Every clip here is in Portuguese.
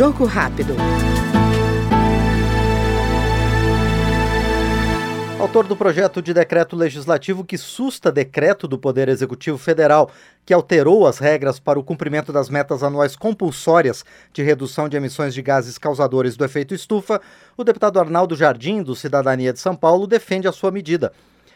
Jogo rápido. Autor do projeto de decreto legislativo que susta decreto do Poder Executivo Federal, que alterou as regras para o cumprimento das metas anuais compulsórias de redução de emissões de gases causadores do efeito estufa, o deputado Arnaldo Jardim, do Cidadania de São Paulo, defende a sua medida.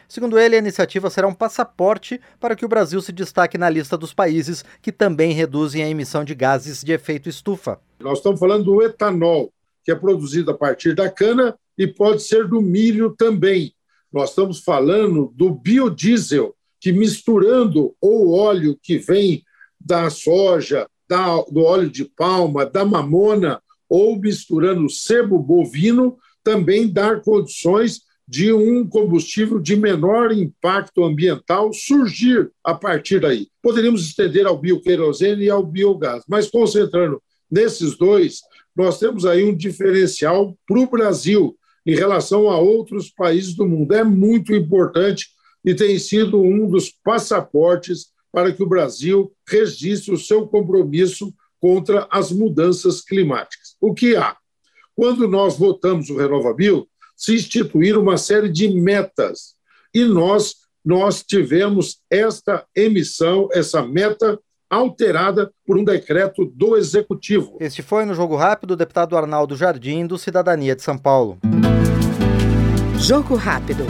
Segundo ele, a iniciativa será um passaporte para que o Brasil se destaque na lista dos países que também reduzem a emissão de gases de efeito estufa. Nós estamos falando do etanol, que é produzido a partir da cana e pode ser do milho também. Nós estamos falando do biodiesel, que misturando o óleo que vem da soja, da, do óleo de palma, da mamona, ou misturando sebo bovino, também dar condições de um combustível de menor impacto ambiental surgir a partir daí. Poderíamos estender ao bioquerosene e ao biogás, mas concentrando nesses dois, nós temos aí um diferencial para o Brasil, em relação a outros países do mundo. É muito importante e tem sido um dos passaportes para que o Brasil registre o seu compromisso contra as mudanças climáticas. O que há? Quando nós votamos o Renovabil, se instituíram uma série de metas e nós nós tivemos esta emissão, essa meta alterada por um decreto do Executivo. Este foi no Jogo Rápido o deputado Arnaldo Jardim, do Cidadania de São Paulo. Jogo Rápido.